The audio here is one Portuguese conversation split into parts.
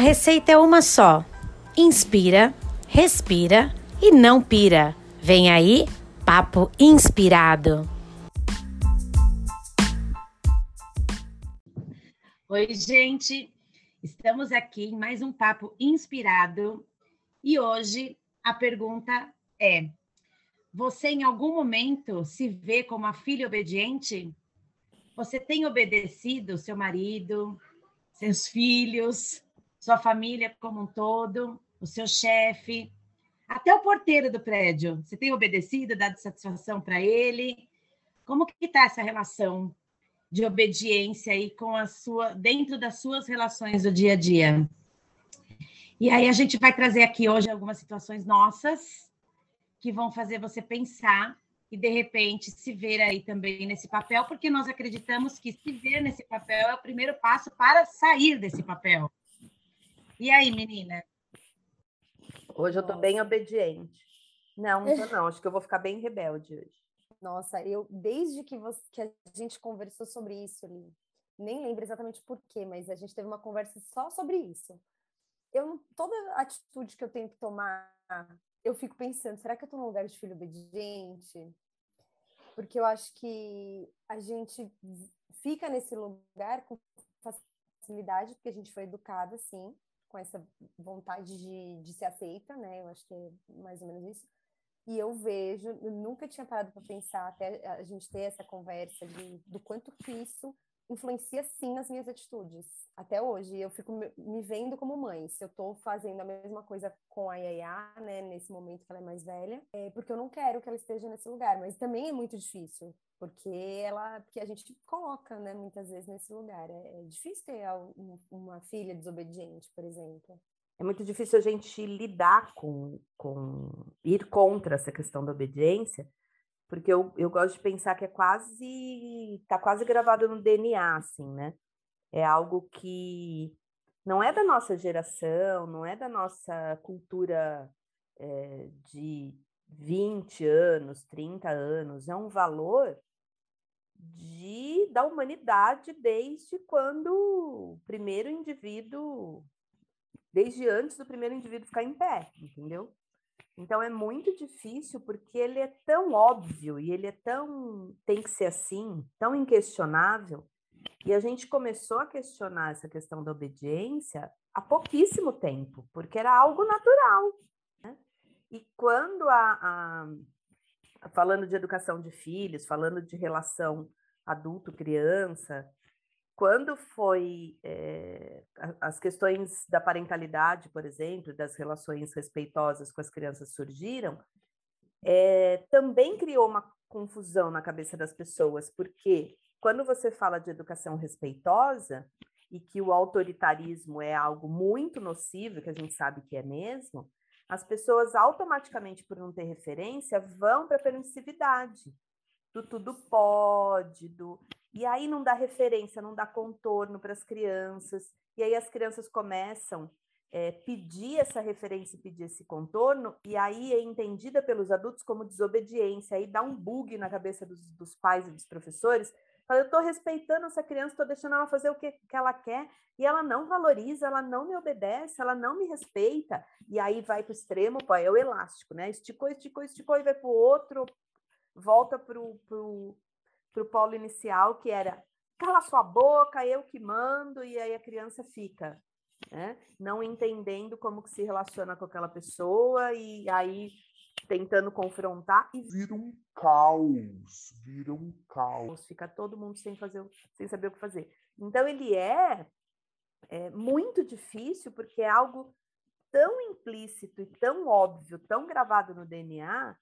receita é uma só. Inspira, respira e não pira. Vem aí, papo inspirado. Oi, gente. Estamos aqui em mais um papo inspirado e hoje a pergunta é: você em algum momento se vê como a filha obediente? Você tem obedecido seu marido, seus filhos, sua família como um todo, o seu chefe, até o porteiro do prédio. Você tem obedecido, dado satisfação para ele? Como que está essa relação de obediência aí com a sua dentro das suas relações do dia a dia? E aí a gente vai trazer aqui hoje algumas situações nossas que vão fazer você pensar e de repente se ver aí também nesse papel, porque nós acreditamos que se ver nesse papel é o primeiro passo para sair desse papel. E aí, menina? Hoje eu tô bem obediente. Não, não tô não. Acho que eu vou ficar bem rebelde hoje. Nossa, eu desde que, você, que a gente conversou sobre isso ali, nem lembro exatamente por quê, mas a gente teve uma conversa só sobre isso. Eu toda atitude que eu tenho que tomar, eu fico pensando, será que eu tô no lugar de filho obediente? Porque eu acho que a gente fica nesse lugar com facilidade, porque a gente foi educada assim, com essa vontade de, de ser aceita, né? Eu acho que é mais ou menos isso. E eu vejo, eu nunca tinha parado para pensar, até a gente ter essa conversa de, do quanto que isso influencia sim nas minhas atitudes, até hoje. Eu fico me vendo como mãe. Se eu estou fazendo a mesma coisa com a Yaya, né, nesse momento que ela é mais velha, é porque eu não quero que ela esteja nesse lugar, mas também é muito difícil, porque ela, porque a gente coloca, né, muitas vezes nesse lugar. É, é difícil ter uma filha desobediente, por exemplo. É muito difícil a gente lidar com, com ir contra essa questão da obediência, porque eu, eu gosto de pensar que é quase, tá quase gravado no DNA, assim, né? É algo que não é da nossa geração, não é da nossa cultura é, de 20 anos, 30 anos, é um valor de, da humanidade desde quando o primeiro indivíduo, desde antes do primeiro indivíduo ficar em pé, entendeu? Então é muito difícil porque ele é tão óbvio e ele é tão tem que ser assim, tão inquestionável. E a gente começou a questionar essa questão da obediência há pouquíssimo tempo, porque era algo natural. Né? E quando a, a falando de educação de filhos, falando de relação adulto-criança, quando foi é, as questões da parentalidade, por exemplo, das relações respeitosas com as crianças surgiram, é, também criou uma confusão na cabeça das pessoas, porque quando você fala de educação respeitosa e que o autoritarismo é algo muito nocivo, que a gente sabe que é mesmo, as pessoas automaticamente, por não ter referência, vão para a permissividade, do tudo pode, do e aí não dá referência, não dá contorno para as crianças, e aí as crianças começam é, pedir essa referência pedir esse contorno, e aí é entendida pelos adultos como desobediência, aí dá um bug na cabeça dos, dos pais e dos professores, fala, eu estou respeitando essa criança, estou deixando ela fazer o que, que ela quer, e ela não valoriza, ela não me obedece, ela não me respeita, e aí vai para o extremo, pô, é o elástico, né? Esticou, esticou, esticou, e vai para o outro, volta para o para o polo inicial, que era cala sua boca, eu que mando, e aí a criança fica, né? Não entendendo como que se relaciona com aquela pessoa, e aí tentando confrontar e vira um caos, vira um caos. Fica todo mundo sem fazer, sem saber o que fazer. Então ele é, é muito difícil porque é algo tão implícito e tão óbvio, tão gravado no DNA,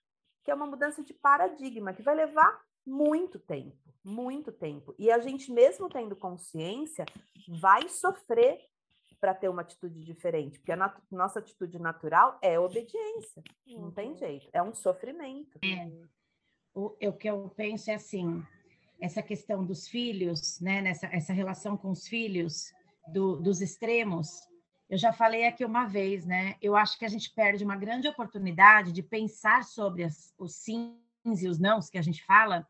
que é uma mudança de paradigma que vai levar muito tempo, muito tempo. E a gente, mesmo tendo consciência, vai sofrer para ter uma atitude diferente, porque a nossa atitude natural é obediência, uhum. não tem uhum. jeito, é um sofrimento. É. O, o que eu penso é assim, essa questão dos filhos, né, nessa essa relação com os filhos, do, dos extremos, eu já falei aqui uma vez, né? Eu acho que a gente perde uma grande oportunidade de pensar sobre as, os sims e os nãos que a gente fala,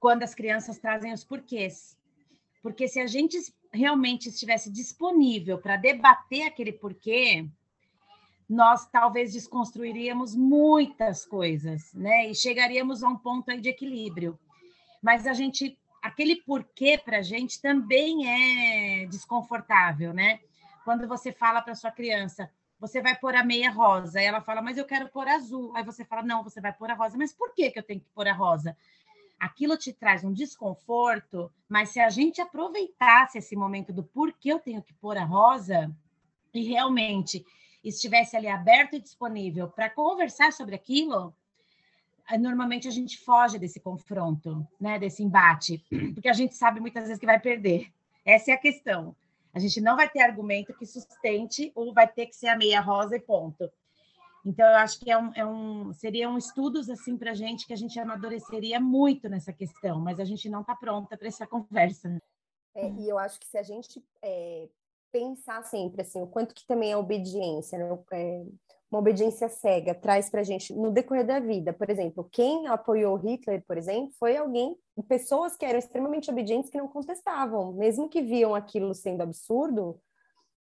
quando as crianças trazem os porquês. Porque se a gente realmente estivesse disponível para debater aquele porquê, nós talvez desconstruiríamos muitas coisas, né? E chegaríamos a um ponto de equilíbrio. Mas a gente, aquele porquê para a gente também é desconfortável, né? Quando você fala para sua criança, você vai pôr a meia rosa, aí ela fala, mas eu quero pôr azul. Aí você fala, não, você vai pôr a rosa. Mas por que, que eu tenho que pôr a rosa? Aquilo te traz um desconforto, mas se a gente aproveitasse esse momento do porquê eu tenho que pôr a rosa, e realmente estivesse ali aberto e disponível para conversar sobre aquilo, eh, normalmente a gente foge desse confronto, né, desse embate, porque a gente sabe muitas vezes que vai perder. Essa é a questão. A gente não vai ter argumento que sustente ou vai ter que ser a meia rosa e ponto. Então, eu acho que é um, é um seriam estudos assim para a gente que a gente amadureceria muito nessa questão, mas a gente não está pronta para essa conversa. É, e eu acho que se a gente é, pensar sempre assim, o quanto que também a obediência, né? é, uma obediência cega traz para a gente no decorrer da vida. Por exemplo, quem apoiou Hitler, por exemplo, foi alguém, pessoas que eram extremamente obedientes que não contestavam, mesmo que viam aquilo sendo absurdo,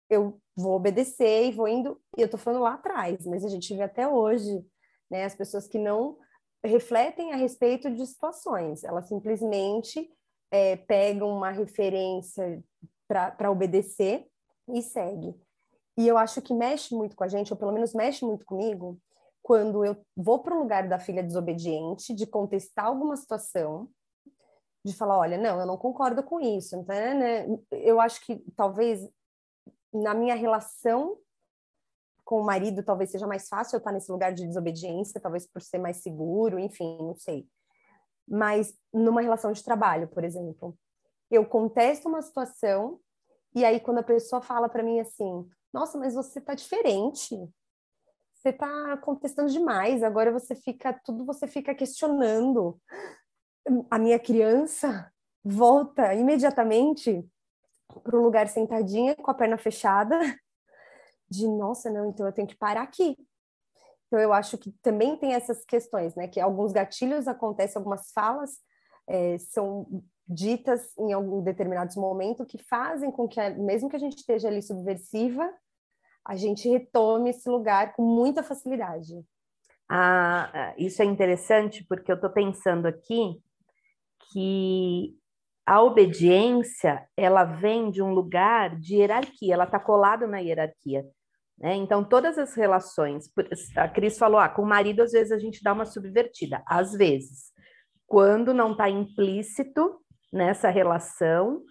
eu vou obedecer e vou indo. E eu estou falando lá atrás, mas a gente vê até hoje, né, as pessoas que não refletem a respeito de situações, elas simplesmente é, pegam uma referência para obedecer e segue. E eu acho que mexe muito com a gente, ou pelo menos mexe muito comigo, quando eu vou para o lugar da filha desobediente, de contestar alguma situação, de falar, olha, não, eu não concordo com isso. Então, né? Eu acho que talvez na minha relação com o marido, talvez seja mais fácil eu estar nesse lugar de desobediência, talvez por ser mais seguro, enfim, não sei. Mas numa relação de trabalho, por exemplo, eu contesto uma situação e aí quando a pessoa fala para mim assim, nossa, mas você tá diferente, você tá contestando demais, agora você fica tudo você fica questionando. A minha criança volta imediatamente para o lugar sentadinha com a perna fechada, de nossa, não, então eu tenho que parar aqui. Então eu acho que também tem essas questões, né? Que alguns gatilhos acontecem, algumas falas é, são ditas em algum determinados momentos que fazem com que, mesmo que a gente esteja ali subversiva, a gente retome esse lugar com muita facilidade. Ah, isso é interessante porque eu estou pensando aqui que a obediência ela vem de um lugar de hierarquia, ela está colada na hierarquia. Né? Então, todas as relações, a Cris falou, ah, com o marido às vezes a gente dá uma subvertida, às vezes, quando não está implícito nessa relação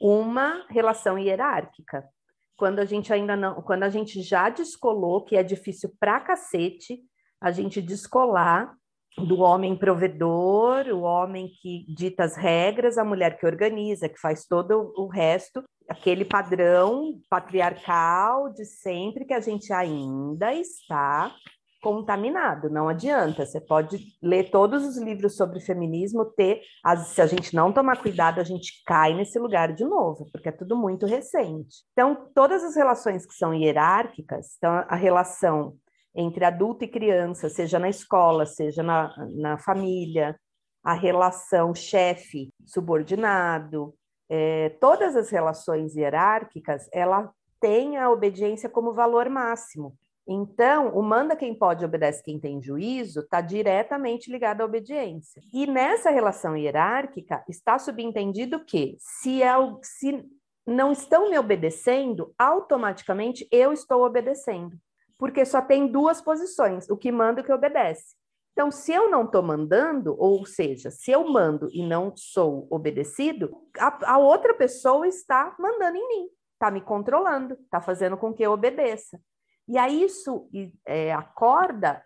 uma relação hierárquica. Quando a gente ainda não, quando a gente já descolou, que é difícil pra cacete, a gente descolar do homem provedor, o homem que dita as regras, a mulher que organiza, que faz todo o resto, aquele padrão patriarcal de sempre que a gente ainda está contaminado, não adianta. Você pode ler todos os livros sobre feminismo, ter, se a gente não tomar cuidado, a gente cai nesse lugar de novo, porque é tudo muito recente. Então, todas as relações que são hierárquicas, então a relação entre adulto e criança, seja na escola, seja na, na família, a relação chefe-subordinado, é, todas as relações hierárquicas, ela tem a obediência como valor máximo. Então, o manda quem pode, obedece quem tem juízo, está diretamente ligado à obediência. E nessa relação hierárquica, está subentendido que se, é, se não estão me obedecendo, automaticamente eu estou obedecendo porque só tem duas posições, o que manda e o que obedece. Então, se eu não estou mandando, ou seja, se eu mando e não sou obedecido, a, a outra pessoa está mandando em mim, está me controlando, está fazendo com que eu obedeça. E aí isso é, acorda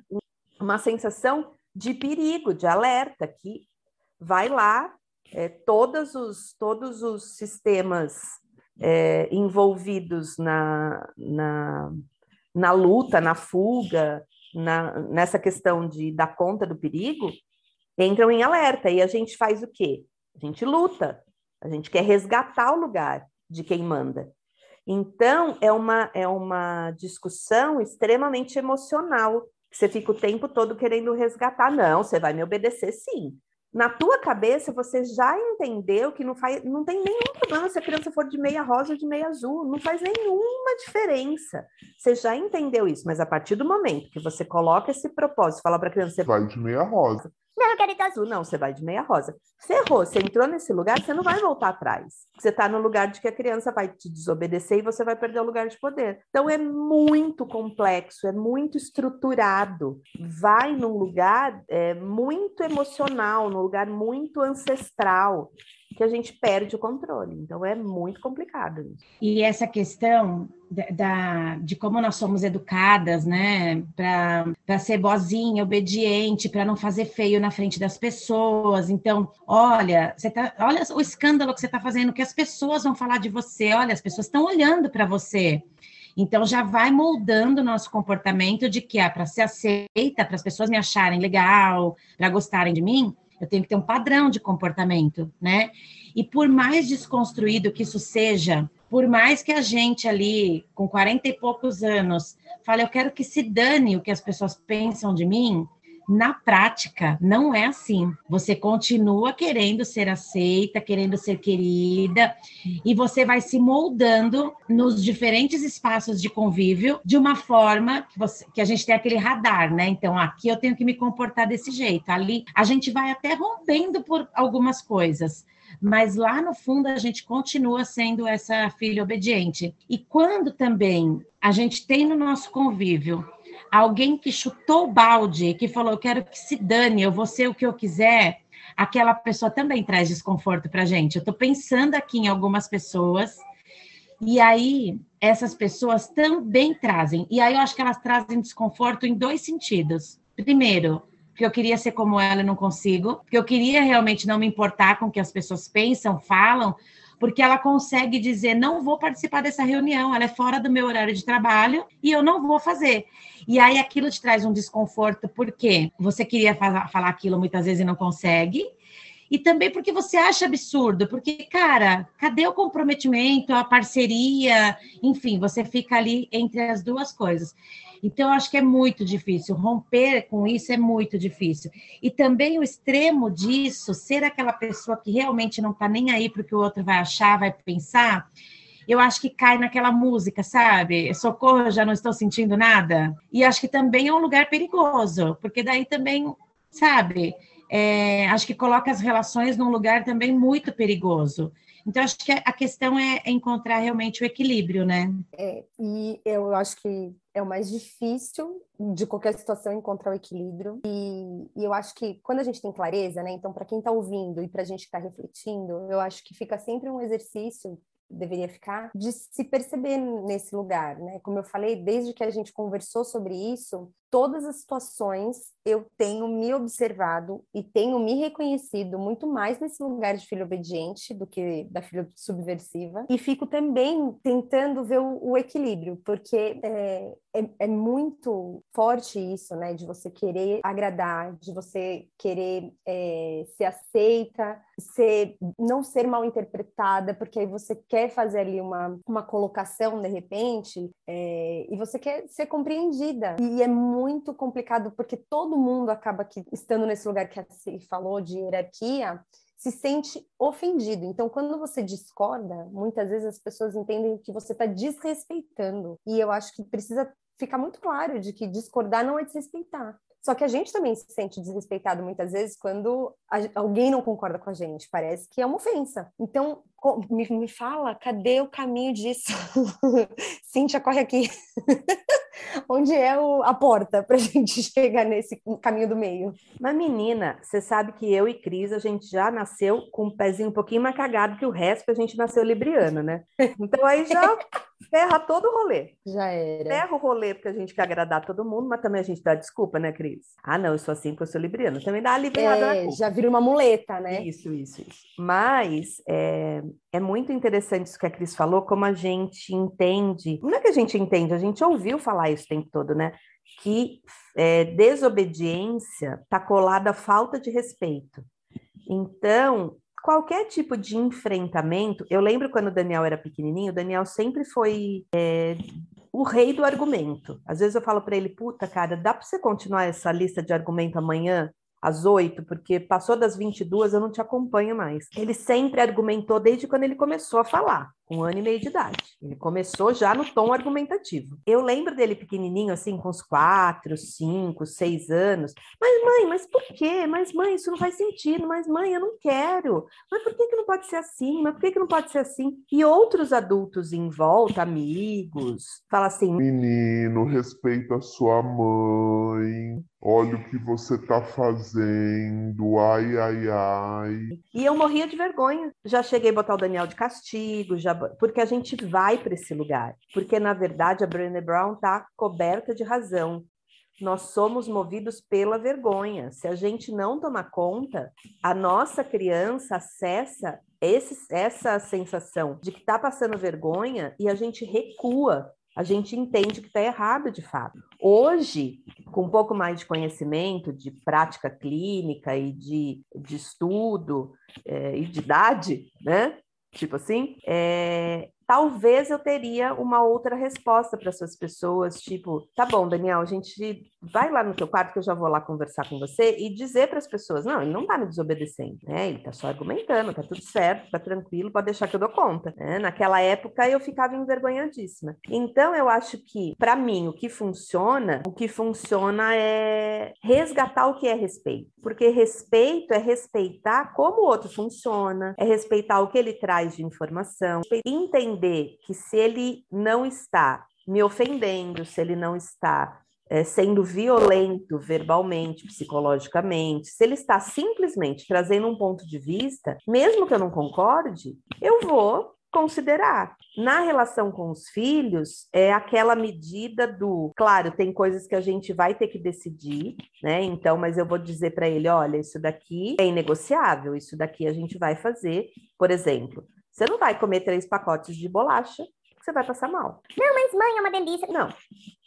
uma sensação de perigo, de alerta, que vai lá, é, todos, os, todos os sistemas é, envolvidos na, na na luta, na fuga, na, nessa questão de dar conta do perigo, entram em alerta. E a gente faz o quê? A gente luta, a gente quer resgatar o lugar de quem manda. Então, é uma, é uma discussão extremamente emocional. Você fica o tempo todo querendo resgatar. Não, você vai me obedecer sim. Na tua cabeça você já entendeu que não faz, não tem nenhum problema se a criança for de meia rosa ou de meia azul, não faz nenhuma diferença. Você já entendeu isso, mas a partir do momento que você coloca esse propósito, fala para a criança, você vai de meia rosa. Eu quero ir azul. Não, você vai de meia rosa. Ferrou, você entrou nesse lugar, você não vai voltar atrás. Você está no lugar de que a criança vai te desobedecer e você vai perder o lugar de poder. Então é muito complexo, é muito estruturado. Vai num lugar é, muito emocional, num lugar muito ancestral que a gente perde o controle. Então é muito complicado. Isso. E essa questão da, da, de como nós somos educadas, né, para ser boazinha, obediente, para não fazer feio na frente das pessoas. Então, olha, você tá, olha o escândalo que você está fazendo, que as pessoas vão falar de você. Olha, as pessoas estão olhando para você. Então já vai moldando o nosso comportamento de que ah, para ser aceita, para as pessoas me acharem legal, para gostarem de mim, eu tenho que ter um padrão de comportamento, né? E por mais desconstruído que isso seja, por mais que a gente ali, com 40 e poucos anos, fale, eu quero que se dane o que as pessoas pensam de mim, na prática, não é assim. Você continua querendo ser aceita, querendo ser querida, e você vai se moldando nos diferentes espaços de convívio de uma forma que, você, que a gente tem aquele radar, né? Então, aqui eu tenho que me comportar desse jeito. Ali a gente vai até rompendo por algumas coisas mas lá no fundo a gente continua sendo essa filha obediente. E quando também a gente tem no nosso convívio alguém que chutou o balde, que falou: Eu quero que se dane, eu vou ser o que eu quiser, aquela pessoa também traz desconforto para a gente. Eu estou pensando aqui em algumas pessoas, e aí essas pessoas também trazem. E aí eu acho que elas trazem desconforto em dois sentidos. Primeiro, porque eu queria ser como ela e não consigo, porque eu queria realmente não me importar com o que as pessoas pensam, falam, porque ela consegue dizer: não vou participar dessa reunião, ela é fora do meu horário de trabalho e eu não vou fazer. E aí aquilo te traz um desconforto, porque você queria falar, aquilo muitas vezes e não consegue. E também porque você acha absurdo, porque, cara, cadê o comprometimento, a parceria? Enfim, você fica ali entre as duas coisas. Então, eu acho que é muito difícil. Romper com isso é muito difícil. E também o extremo disso, ser aquela pessoa que realmente não está nem aí para o que o outro vai achar, vai pensar, eu acho que cai naquela música, sabe? Socorro, já não estou sentindo nada. E acho que também é um lugar perigoso, porque daí também, sabe? É, acho que coloca as relações num lugar também muito perigoso. Então, acho que a questão é encontrar realmente o equilíbrio, né? É, e eu acho que é o mais difícil de qualquer situação encontrar o equilíbrio. E, e eu acho que quando a gente tem clareza, né? Então, para quem está ouvindo e para a gente que está refletindo, eu acho que fica sempre um exercício deveria ficar, de se perceber nesse lugar, né? Como eu falei, desde que a gente conversou sobre isso, todas as situações eu tenho me observado e tenho me reconhecido muito mais nesse lugar de filho obediente do que da filha subversiva e fico também tentando ver o, o equilíbrio, porque é, é, é, muito forte isso, né? De você querer agradar, de você querer é, ser aceita, ser, não ser mal interpretada, porque aí você quer fazer ali uma, uma colocação de repente é, e você quer ser compreendida. E é muito complicado porque todo mundo acaba que, estando nesse lugar que Cê falou de hierarquia, se sente ofendido. Então, quando você discorda, muitas vezes as pessoas entendem que você está desrespeitando. E eu acho que precisa ficar muito claro de que discordar não é desrespeitar. Só que a gente também se sente desrespeitado muitas vezes quando a, alguém não concorda com a gente. Parece que é uma ofensa. Então, me, me fala, cadê o caminho disso? Cíntia, corre aqui. Onde é o, a porta para a gente chegar nesse caminho do meio? Mas, menina, você sabe que eu e Cris, a gente já nasceu com um pezinho um pouquinho mais cagado que o resto, que a gente nasceu libriano, né? Então aí já ferra todo o rolê. Já era. Ferra o rolê porque a gente quer agradar todo mundo, mas também a gente dá desculpa, né, Cris? Ah, não, eu sou assim porque eu sou libriana. Também dá aliviada é, Já vira uma muleta, né? Isso, isso, isso. Mas é, é muito interessante isso que a Cris falou, como a gente entende. Não é que a gente entende, a gente ouviu falar isso o tempo todo, né? Que é, desobediência está colada à falta de respeito. Então, qualquer tipo de enfrentamento, eu lembro quando o Daniel era pequenininho, o Daniel sempre foi é, o rei do argumento. Às vezes eu falo para ele, puta, cara, dá para você continuar essa lista de argumento amanhã? às oito, porque passou das 22 eu não te acompanho mais. Ele sempre argumentou desde quando ele começou a falar, um ano e meio de idade. Ele começou já no tom argumentativo. Eu lembro dele pequenininho, assim, com uns quatro, cinco, seis anos. Mas, mãe, mas por quê? Mas, mãe, isso não faz sentido. Mas, mãe, eu não quero. Mas por que, que não pode ser assim? Mas por que, que não pode ser assim? E outros adultos em volta, amigos, fala assim: Menino, respeita a sua mãe. Olha o que você está fazendo, ai, ai, ai. E eu morria de vergonha. Já cheguei a botar o Daniel de castigo, já porque a gente vai para esse lugar. Porque, na verdade, a Brené Brown está coberta de razão. Nós somos movidos pela vergonha. Se a gente não tomar conta, a nossa criança acessa esse, essa sensação de que está passando vergonha e a gente recua a gente entende que está errado de fato. Hoje, com um pouco mais de conhecimento, de prática clínica e de, de estudo é, e de idade, né? Tipo assim, é, talvez eu teria uma outra resposta para essas pessoas, tipo, tá bom, Daniel, a gente vai lá no teu quarto que eu já vou lá conversar com você e dizer para as pessoas, não, ele não está me desobedecendo, né? Ele está só argumentando, tá tudo certo, tá tranquilo, pode deixar que eu dou conta. Né? Naquela época eu ficava envergonhadíssima. Então eu acho que, para mim, o que funciona, o que funciona é resgatar o que é respeito, porque respeito é respeitar como o outro funciona, é respeitar o que ele traz de informação, entender entender que se ele não está me ofendendo, se ele não está é, sendo violento verbalmente, psicologicamente, se ele está simplesmente trazendo um ponto de vista, mesmo que eu não concorde, eu vou considerar. Na relação com os filhos, é aquela medida do, claro, tem coisas que a gente vai ter que decidir, né? Então, mas eu vou dizer para ele, olha, isso daqui é inegociável, isso daqui a gente vai fazer. Por exemplo, você não vai comer três pacotes de bolacha, você vai passar mal. Não, mas mãe, é uma delícia. Não,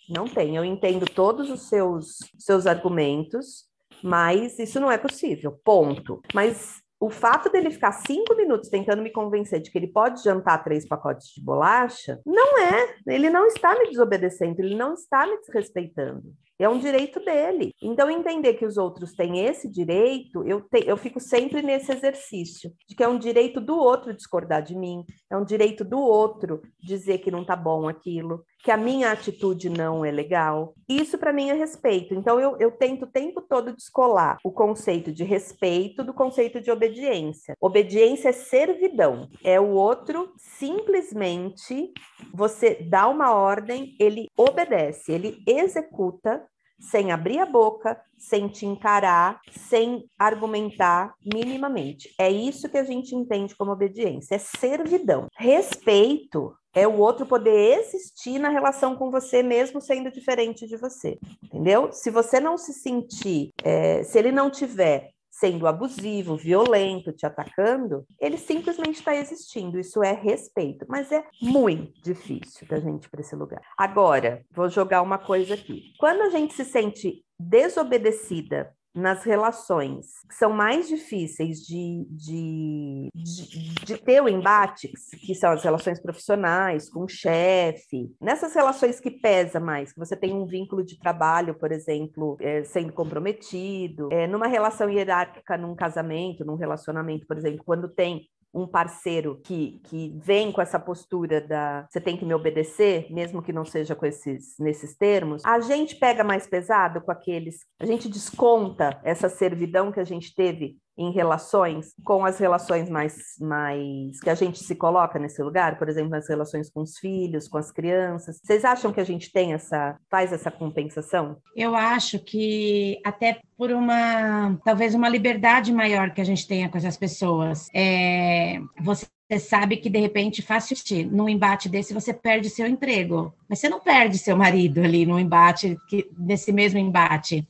não tem. Eu entendo todos os seus, seus argumentos, mas isso não é possível. Ponto. Mas o fato dele ficar cinco minutos tentando me convencer de que ele pode jantar três pacotes de bolacha, não é. Ele não está me desobedecendo, ele não está me desrespeitando. É um direito dele. Então, entender que os outros têm esse direito, eu, te, eu fico sempre nesse exercício, de que é um direito do outro discordar de mim, é um direito do outro dizer que não tá bom aquilo, que a minha atitude não é legal. Isso, para mim, é respeito. Então, eu, eu tento o tempo todo descolar o conceito de respeito do conceito de obediência. Obediência é servidão, é o outro simplesmente você dá uma ordem, ele obedece, ele executa sem abrir a boca, sem te encarar, sem argumentar minimamente. É isso que a gente entende como obediência, é servidão. Respeito é o outro poder existir na relação com você, mesmo sendo diferente de você, entendeu? Se você não se sentir, é, se ele não tiver sendo abusivo, violento, te atacando, ele simplesmente está existindo. Isso é respeito, mas é muito difícil da gente para esse lugar. Agora, vou jogar uma coisa aqui. Quando a gente se sente desobedecida nas relações que são mais difíceis de, de, de, de, ter o embate, que são as relações profissionais, com o chefe, nessas relações que pesa mais, que você tem um vínculo de trabalho, por exemplo, é, sendo comprometido, é, numa relação hierárquica, num casamento, num relacionamento, por exemplo, quando tem um parceiro que, que vem com essa postura da você tem que me obedecer, mesmo que não seja com esses nesses termos, a gente pega mais pesado com aqueles, a gente desconta essa servidão que a gente teve em relações com as relações mais, mais que a gente se coloca nesse lugar, por exemplo, nas relações com os filhos, com as crianças. Vocês acham que a gente tem essa faz essa compensação? Eu acho que até por uma talvez uma liberdade maior que a gente tenha com essas pessoas. É, você você sabe que de repente fácil num embate desse você perde seu emprego, mas você não perde seu marido ali no embate que nesse mesmo embate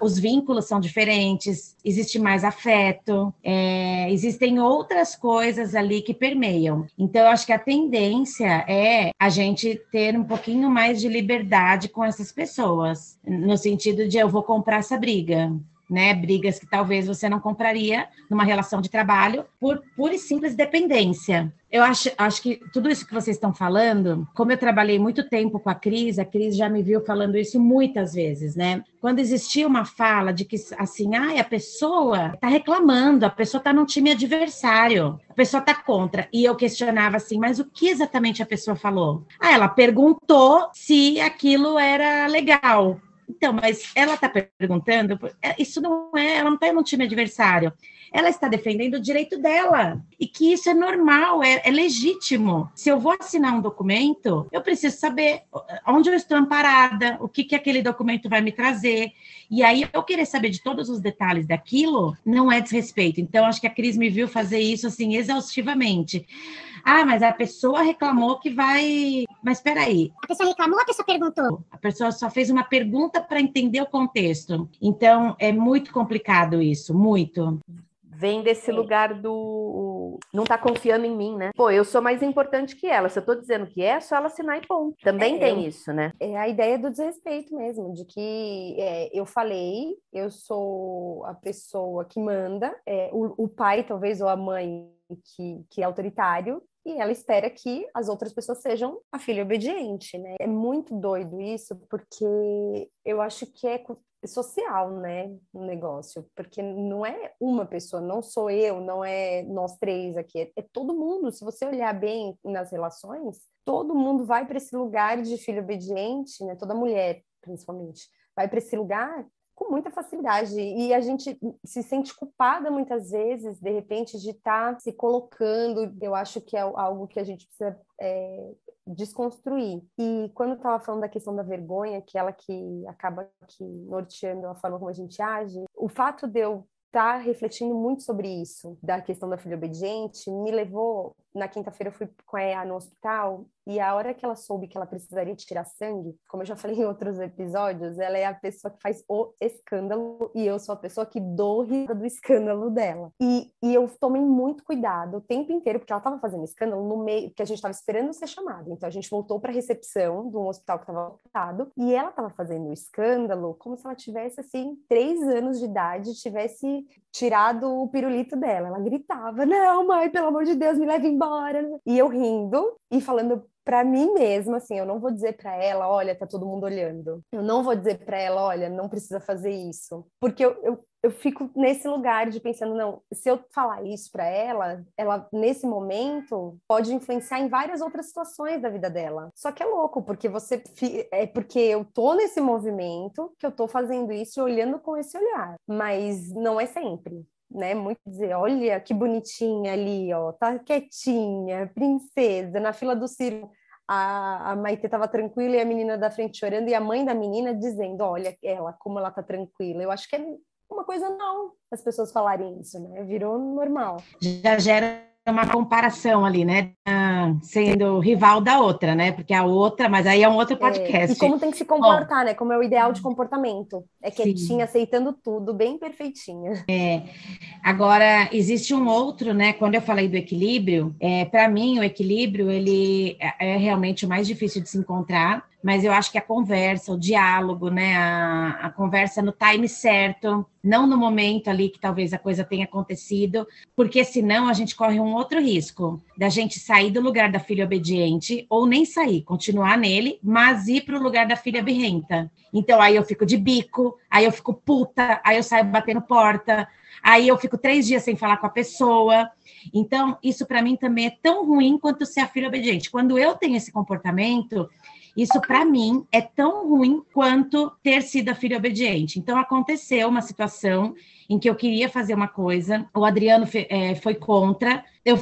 os vínculos são diferentes, existe mais afeto, é, existem outras coisas ali que permeiam. Então, eu acho que a tendência é a gente ter um pouquinho mais de liberdade com essas pessoas, no sentido de eu vou comprar essa briga. Né, brigas que talvez você não compraria numa relação de trabalho por pura e simples dependência. Eu acho, acho que tudo isso que vocês estão falando, como eu trabalhei muito tempo com a Cris, a Cris já me viu falando isso muitas vezes, né? Quando existia uma fala de que, assim, ah, a pessoa está reclamando, a pessoa está num time adversário, a pessoa está contra. E eu questionava assim, mas o que exatamente a pessoa falou? Ah, ela perguntou se aquilo era legal. Então, mas ela está perguntando, é, isso não é, ela não está num time adversário ela está defendendo o direito dela e que isso é normal, é, é, legítimo. Se eu vou assinar um documento, eu preciso saber onde eu estou amparada, o que, que aquele documento vai me trazer. E aí eu querer saber de todos os detalhes daquilo não é desrespeito. Então, acho que a Cris me viu fazer isso assim exaustivamente. Ah, mas a pessoa reclamou que vai. Mas espera aí. A pessoa reclamou, a pessoa perguntou. A pessoa só fez uma pergunta para entender o contexto. Então, é muito complicado isso, muito vem desse lugar do não tá confiando em mim, né? Pô, eu sou mais importante que ela. Se eu tô dizendo que é, é só ela assinar e ponto. Também é, tem isso, né? É a ideia do desrespeito mesmo, de que é, eu falei, eu sou a pessoa que manda, é, o, o pai, talvez, ou a mãe que, que é autoritário, e ela espera que as outras pessoas sejam a filha obediente, né? É muito doido isso, porque eu acho que é social, né, o negócio, porque não é uma pessoa, não sou eu, não é nós três aqui, é, é todo mundo. Se você olhar bem nas relações, todo mundo vai para esse lugar de filho obediente, né, toda mulher, principalmente, vai para esse lugar com muita facilidade. E a gente se sente culpada muitas vezes, de repente, de estar tá se colocando. Eu acho que é algo que a gente precisa é, desconstruir. E quando estava falando da questão da vergonha, que ela que acaba que norteando a forma como a gente age, o fato de eu estar tá refletindo muito sobre isso, da questão da filha obediente, me levou. Na quinta-feira eu fui com a EA no hospital e a hora que ela soube que ela precisaria tirar sangue, como eu já falei em outros episódios, ela é a pessoa que faz o escândalo e eu sou a pessoa que dou risada do escândalo dela. E, e eu tomei muito cuidado o tempo inteiro, porque ela estava fazendo escândalo no meio, que a gente estava esperando ser chamada. Então a gente voltou para a recepção de um hospital que estava lotado e ela estava fazendo escândalo como se ela tivesse, assim, três anos de idade, tivesse tirado o pirulito dela. Ela gritava: Não, mãe, pelo amor de Deus, me leve embora. E eu rindo e falando para mim mesma, assim, eu não vou dizer para ela, olha, tá todo mundo olhando. Eu não vou dizer para ela, olha, não precisa fazer isso. Porque eu, eu, eu fico nesse lugar de pensando, não, se eu falar isso para ela, ela, nesse momento, pode influenciar em várias outras situações da vida dela. Só que é louco, porque você. É porque eu tô nesse movimento que eu tô fazendo isso e olhando com esse olhar. Mas não é sempre né? Muito dizer, olha que bonitinha ali, ó, tá quietinha, princesa, na fila do circo. A, a Maite estava tranquila e a menina da frente chorando, e a mãe da menina dizendo: Olha, ela, como ela tá tranquila. Eu acho que é uma coisa não as pessoas falarem isso, né? Virou normal. Já gera uma comparação ali, né? Ah, sendo rival da outra, né? Porque a outra, mas aí é um outro podcast. É, e como tem que se comportar, Bom, né? Como é o ideal de comportamento. É quietinha, sim. aceitando tudo, bem perfeitinha. É. Agora, existe um outro, né? Quando eu falei do equilíbrio, é, para mim, o equilíbrio, ele é, é realmente o mais difícil de se encontrar, mas eu acho que a conversa, o diálogo, né, a, a, conversa no time certo, não no momento ali que talvez a coisa tenha acontecido, porque senão a gente corre um outro risco da gente sair do lugar da filha obediente ou nem sair, continuar nele, mas ir para o lugar da filha birrenta. Então aí eu fico de bico, aí eu fico puta, aí eu saio batendo porta, aí eu fico três dias sem falar com a pessoa. Então, isso para mim também é tão ruim quanto ser a filha obediente. Quando eu tenho esse comportamento, isso, para mim, é tão ruim quanto ter sido a filha obediente. Então, aconteceu uma situação em que eu queria fazer uma coisa, o Adriano é, foi contra, eu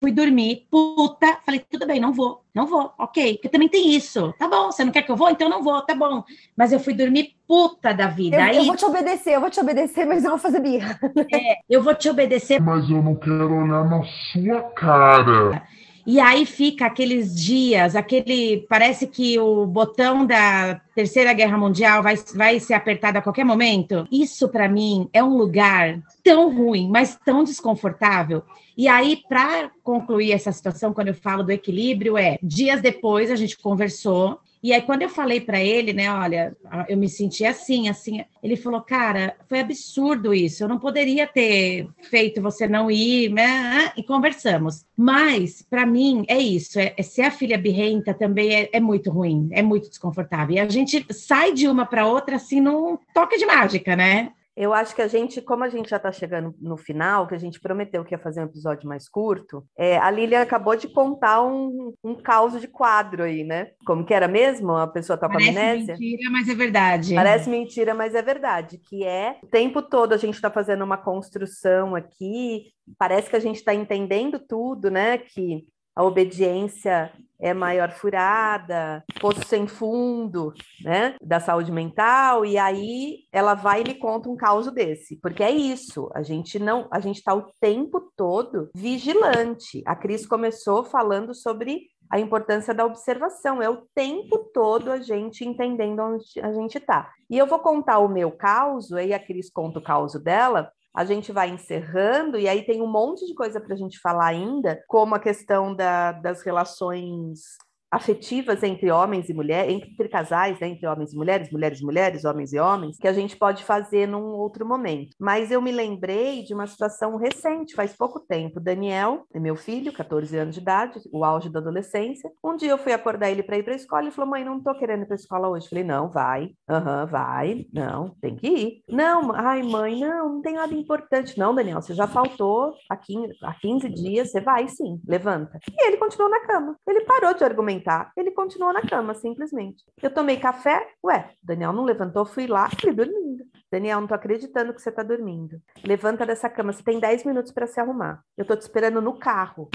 fui dormir, puta, falei, tudo bem, não vou, não vou, ok, porque também tem isso, tá bom, você não quer que eu vou? Então não vou, tá bom. Mas eu fui dormir puta da vida. Eu, Aí, eu vou te obedecer, eu vou te obedecer, mas eu vou fazer birra. É, eu vou te obedecer. Mas eu não quero olhar na sua cara. E aí fica aqueles dias, aquele. Parece que o botão da Terceira Guerra Mundial vai, vai ser apertado a qualquer momento. Isso, para mim, é um lugar tão ruim, mas tão desconfortável. E aí, para concluir essa situação, quando eu falo do equilíbrio, é dias depois a gente conversou E aí, quando eu falei para ele, né, olha, eu me senti assim, assim, ele falou, cara, foi absurdo isso, eu não poderia ter feito você não ir, né? E conversamos. Mas, para mim, é isso, é, é, ser a filha birrenta também é, é, muito ruim, é muito desconfortável. E a gente sai de uma para outra, assim, num toque de mágica, né? Eu acho que a gente, como a gente já está chegando no final, que a gente prometeu que ia fazer um episódio mais curto, é, a Lilian acabou de contar um, um caos de quadro aí, né? Como que era mesmo? A pessoa toca Parece amnésia? mentira, mas é verdade. Parece mentira, mas é verdade. Que é o tempo todo a gente está fazendo uma construção aqui, parece que a gente está entendendo tudo, né? Que a obediência é maior furada, poço sem fundo, né, da saúde mental, e aí ela vai e me conta um caso desse, porque é isso, a gente não, a gente está o tempo todo vigilante. A Cris começou falando sobre a importância da observação, é o tempo todo a gente entendendo onde a gente está. E eu vou contar o meu caso, aí a Cris conta o caso dela, a gente vai encerrando, e aí tem um monte de coisa para a gente falar ainda, como a questão da, das relações afetivas entre homens e mulheres, entre casais, né, entre homens e mulheres, mulheres e mulheres, homens e homens, que a gente pode fazer num outro momento. Mas eu me lembrei de uma situação recente, faz pouco tempo. Daniel, meu filho, 14 anos de idade, o auge da adolescência. Um dia eu fui acordar ele para ir para a escola e falou: "Mãe, não tô querendo ir para a escola hoje". falei: "Não, vai. Aham, uhum, vai. Não, tem que ir". "Não, ai, mãe, não, não tem nada importante não, Daniel, você já faltou há 15, há 15 dias, você vai sim, levanta". E ele continuou na cama. Ele parou de argumentar ele continuou na cama, simplesmente. Eu tomei café, ué, Daniel não levantou, fui lá, ele dormindo. Daniel, não tô acreditando que você tá dormindo. Levanta dessa cama, você tem 10 minutos para se arrumar. Eu tô te esperando no carro.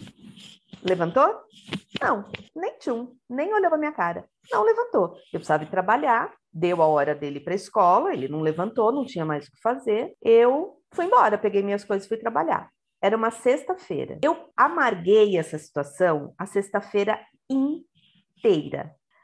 Levantou? Não, nem tchum, nem olhou pra minha cara. Não levantou. Eu precisava ir trabalhar, deu a hora dele para escola, ele não levantou, não tinha mais o que fazer. Eu fui embora, peguei minhas coisas e fui trabalhar. Era uma sexta-feira. Eu amarguei essa situação a sexta-feira inteira.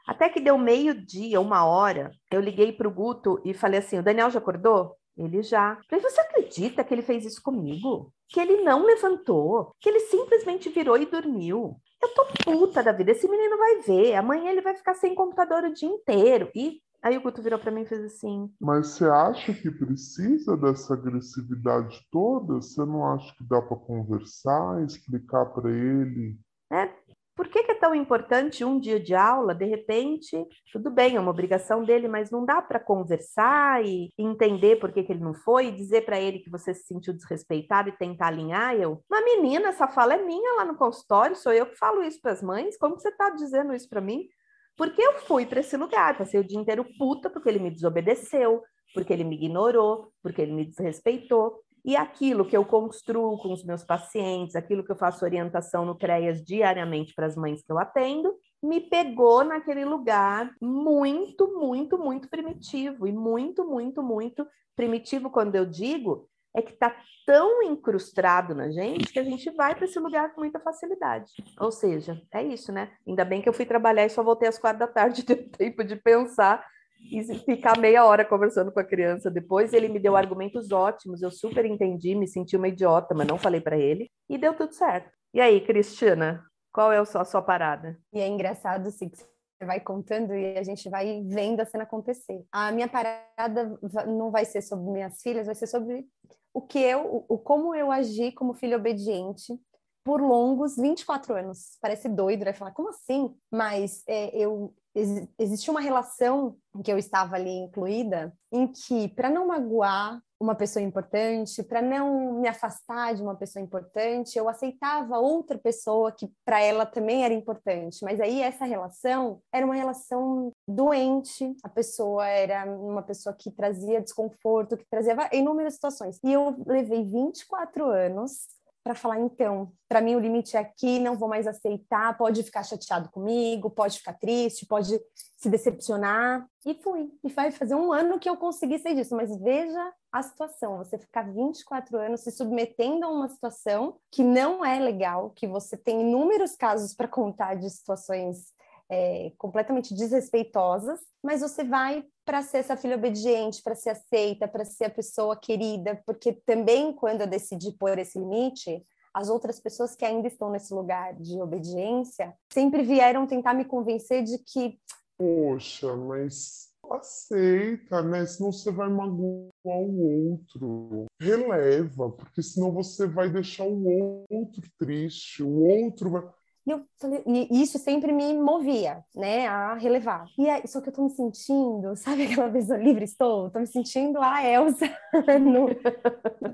Até que deu meio-dia, uma hora, eu liguei para o Guto e falei assim: o Daniel já acordou? Ele já. Falei, você acredita que ele fez isso comigo? Que ele não levantou? Que ele simplesmente virou e dormiu? Eu tô puta da vida, esse menino vai ver. Amanhã ele vai ficar sem computador o dia inteiro. E aí o Guto virou para mim e fez assim: Mas você acha que precisa dessa agressividade toda? Você não acha que dá para conversar, explicar para ele? É, por que, que, é tão importante um dia de aula? De repente, tudo bem, é uma obrigação dele, mas não dá para conversar e entender por que, que ele não foi, e dizer para ele que você se sentiu desrespeitado e tentar alinhar. Eu, uma menina, essa fala é minha lá no consultório, sou eu que falo isso para as mães. Como você está dizendo isso para mim? Porque eu fui para esse lugar, passei o dia inteiro puta porque ele me desobedeceu, porque ele me ignorou, porque ele me desrespeitou. E aquilo que eu construo com os meus pacientes, aquilo que eu faço orientação no CREAS diariamente para as mães que eu atendo, me pegou naquele lugar muito, muito, muito primitivo. E muito, muito, muito primitivo, quando eu digo, é que está tão incrustado na gente que a gente vai para esse lugar com muita facilidade. Ou seja, é isso, né? Ainda bem que eu fui trabalhar e só voltei às quatro da tarde, ter tempo de pensar e ficar meia hora conversando com a criança. Depois ele me deu argumentos ótimos, eu super entendi, me senti uma idiota, mas não falei para ele e deu tudo certo. E aí, Cristina, qual é a sua, a sua parada? E é engraçado, assim, que você vai contando e a gente vai vendo a cena acontecer. A minha parada não vai ser sobre minhas filhas, vai ser sobre o que eu, o, como eu agi como filha obediente por longos 24 anos. Parece doido, vai falar, como assim? Mas é, eu ex existia uma relação em que eu estava ali incluída, em que, para não magoar uma pessoa importante, para não me afastar de uma pessoa importante, eu aceitava outra pessoa que para ela também era importante. Mas aí essa relação era uma relação doente, a pessoa era uma pessoa que trazia desconforto, que trazia inúmeras situações. E eu levei 24 anos para falar, então, para mim o limite é aqui, não vou mais aceitar, pode ficar chateado comigo, pode ficar triste, pode se decepcionar. E fui. E vai fazer um ano que eu consegui sair disso. Mas veja a situação, você ficar 24 anos se submetendo a uma situação que não é legal, que você tem inúmeros casos para contar de situações é, completamente desrespeitosas, mas você vai para ser essa filha obediente, para ser aceita, para ser a pessoa querida, porque também quando eu decidi pôr esse limite, as outras pessoas que ainda estão nesse lugar de obediência sempre vieram tentar me convencer de que Poxa, mas aceita, né? Senão você vai magoar o outro. Releva, porque senão você vai deixar o outro triste, o outro vai. E, eu falei, e isso sempre me movia, né, a relevar. E aí, só que eu tô me sentindo, sabe aquela pessoa livre estou? Tô me sentindo a Elsa. no...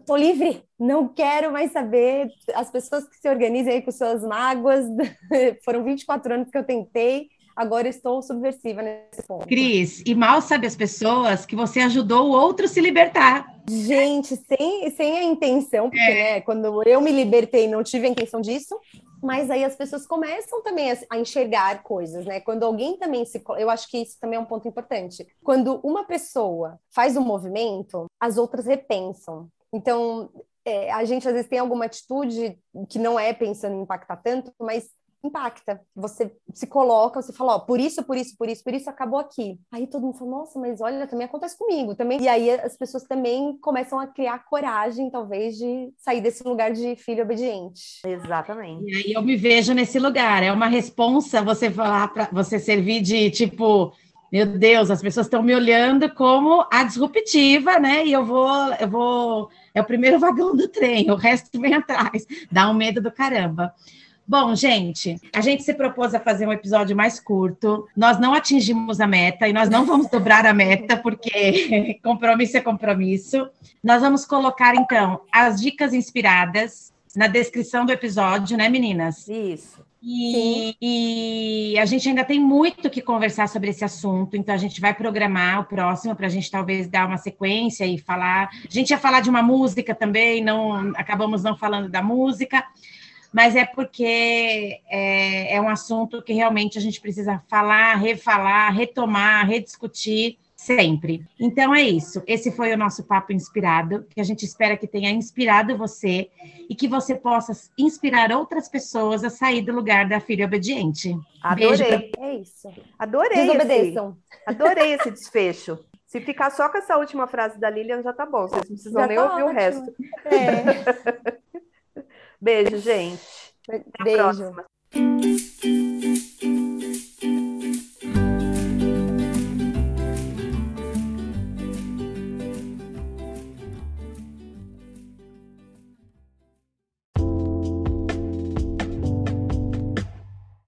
tô livre, não quero mais saber. As pessoas que se organizem aí com suas mágoas, foram 24 anos que eu tentei, agora estou subversiva nesse ponto. Cris, e mal sabe as pessoas que você ajudou o outro a se libertar. Gente, sem, sem a intenção, porque, é. né, quando eu me libertei, não tive a intenção disso, mas aí as pessoas começam também a, a, enxergar coisas, né? Quando alguém também se. Eu acho que isso também é um ponto importante. Quando uma pessoa faz um movimento, as outras repensam. Então, é, a gente às vezes tem alguma atitude que não é pensando em impactar tanto, mas impacta. Você se coloca, você fala, ó, por isso, por isso, por isso, por isso, acabou aqui. Aí todo mundo fala, nossa, mas olha, também acontece comigo. também E aí as pessoas também começam a criar coragem, talvez, de sair desse lugar de filho obediente. Exatamente. E aí eu me vejo nesse lugar. É uma responsa você falar para você servir de tipo. Meu Deus, as pessoas estão me olhando como a disruptiva, né? E eu vou, eu vou, é o primeiro vagão do trem, o resto vem atrás. Dá um medo do caramba. Bom, gente, a gente se propôs a fazer um episódio mais curto. Nós não atingimos a meta e nós não vamos dobrar a meta, porque compromisso é compromisso. Nós vamos colocar, então, as dicas inspiradas na descrição do episódio, né, meninas? Isso. E, e, a gente ainda tem muito que conversar sobre esse assunto, então a gente vai programar o próximo para a gente talvez dar uma sequência e falar. A gente ia falar de uma música também, não acabamos não falando da música mas é porque é, é um assunto que realmente a gente precisa falar, refalar, retomar, rediscutir sempre. Então é isso. Esse foi o nosso papo inspirado, que a gente espera que tenha inspirado você e que você possa inspirar outras pessoas a sair do lugar da filha obediente. Adorei. Pra... É isso. Adorei. Desobedeçam. Esse, adorei esse desfecho. Se ficar só com essa última frase da Lilian, já tá bom. Vocês não precisam já nem tá ouvir ótimo. o resto. É. Beijo, gente. Até Beijo. a próxima.